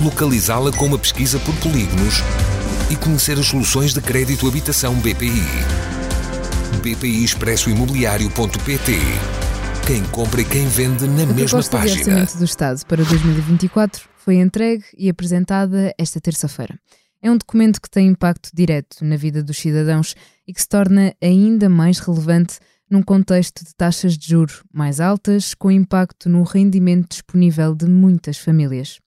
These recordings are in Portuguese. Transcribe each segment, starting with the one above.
localizá-la com uma pesquisa por polígonos e conhecer as soluções de crédito habitação BPI. BPI Expresso Imobiliário.pt Quem compra e quem vende na a mesma proposta de página. Orçamento do Estado para 2024 foi entregue e apresentada esta terça-feira. É um documento que tem impacto direto na vida dos cidadãos e que se torna ainda mais relevante num contexto de taxas de juro mais altas, com impacto no rendimento disponível de muitas famílias.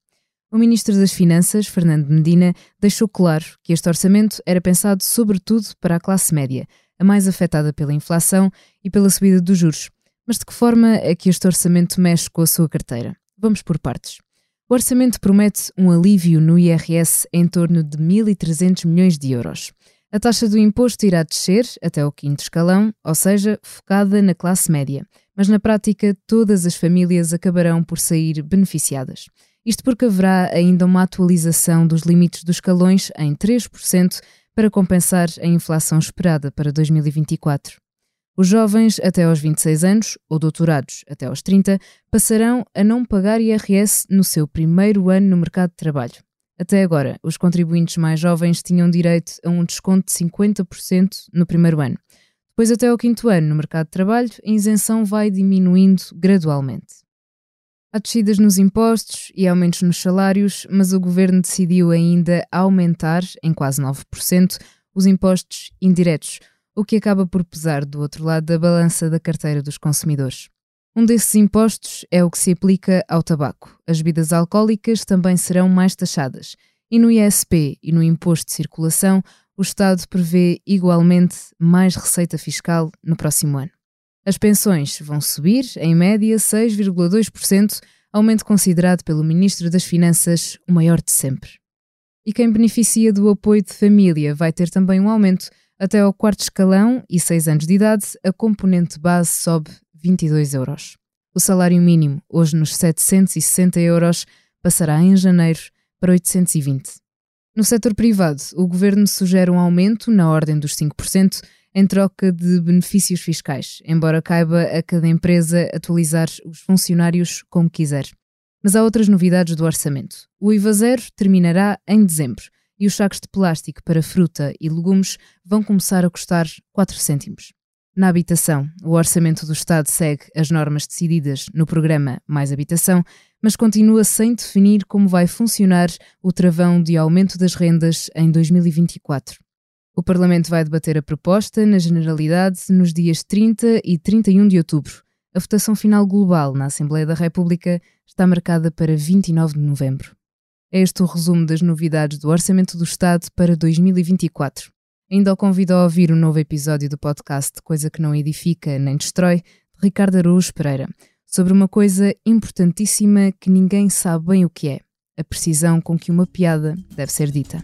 O Ministro das Finanças, Fernando Medina, deixou claro que este orçamento era pensado sobretudo para a classe média, a mais afetada pela inflação e pela subida dos juros. Mas de que forma é que este orçamento mexe com a sua carteira? Vamos por partes. O orçamento promete um alívio no IRS em torno de 1.300 milhões de euros. A taxa do imposto irá descer até o quinto escalão, ou seja, focada na classe média. Mas na prática, todas as famílias acabarão por sair beneficiadas. Isto porque haverá ainda uma atualização dos limites dos escalões em 3% para compensar a inflação esperada para 2024. Os jovens até aos 26 anos, ou doutorados até aos 30, passarão a não pagar IRS no seu primeiro ano no mercado de trabalho. Até agora, os contribuintes mais jovens tinham direito a um desconto de 50% no primeiro ano. Depois, até ao quinto ano no mercado de trabalho, a isenção vai diminuindo gradualmente. Há descidas nos impostos e aumentos nos salários, mas o governo decidiu ainda aumentar, em quase 9%, os impostos indiretos, o que acaba por pesar do outro lado da balança da carteira dos consumidores. Um desses impostos é o que se aplica ao tabaco. As bebidas alcoólicas também serão mais taxadas. E no ISP e no Imposto de Circulação, o Estado prevê igualmente mais receita fiscal no próximo ano. As pensões vão subir, em média, 6,2%, aumento considerado pelo Ministro das Finanças o maior de sempre. E quem beneficia do apoio de família vai ter também um aumento. Até ao quarto escalão e 6 anos de idade, a componente base sobe 22 euros. O salário mínimo, hoje nos 760 euros, passará em janeiro para 820. No setor privado, o governo sugere um aumento na ordem dos 5%, em troca de benefícios fiscais, embora caiba a cada empresa atualizar os funcionários como quiser. Mas há outras novidades do orçamento. O IVA zero terminará em dezembro e os sacos de plástico para fruta e legumes vão começar a custar 4 cêntimos. Na habitação, o orçamento do Estado segue as normas decididas no programa Mais Habitação, mas continua sem definir como vai funcionar o travão de aumento das rendas em 2024. O Parlamento vai debater a proposta na Generalidade nos dias 30 e 31 de outubro. A votação final global na Assembleia da República está marcada para 29 de novembro. É este o resumo das novidades do Orçamento do Estado para 2024. Ainda o convido a ouvir o novo episódio do podcast Coisa que não edifica nem destrói, de Ricardo Araújo Pereira, sobre uma coisa importantíssima que ninguém sabe bem o que é: a precisão com que uma piada deve ser dita.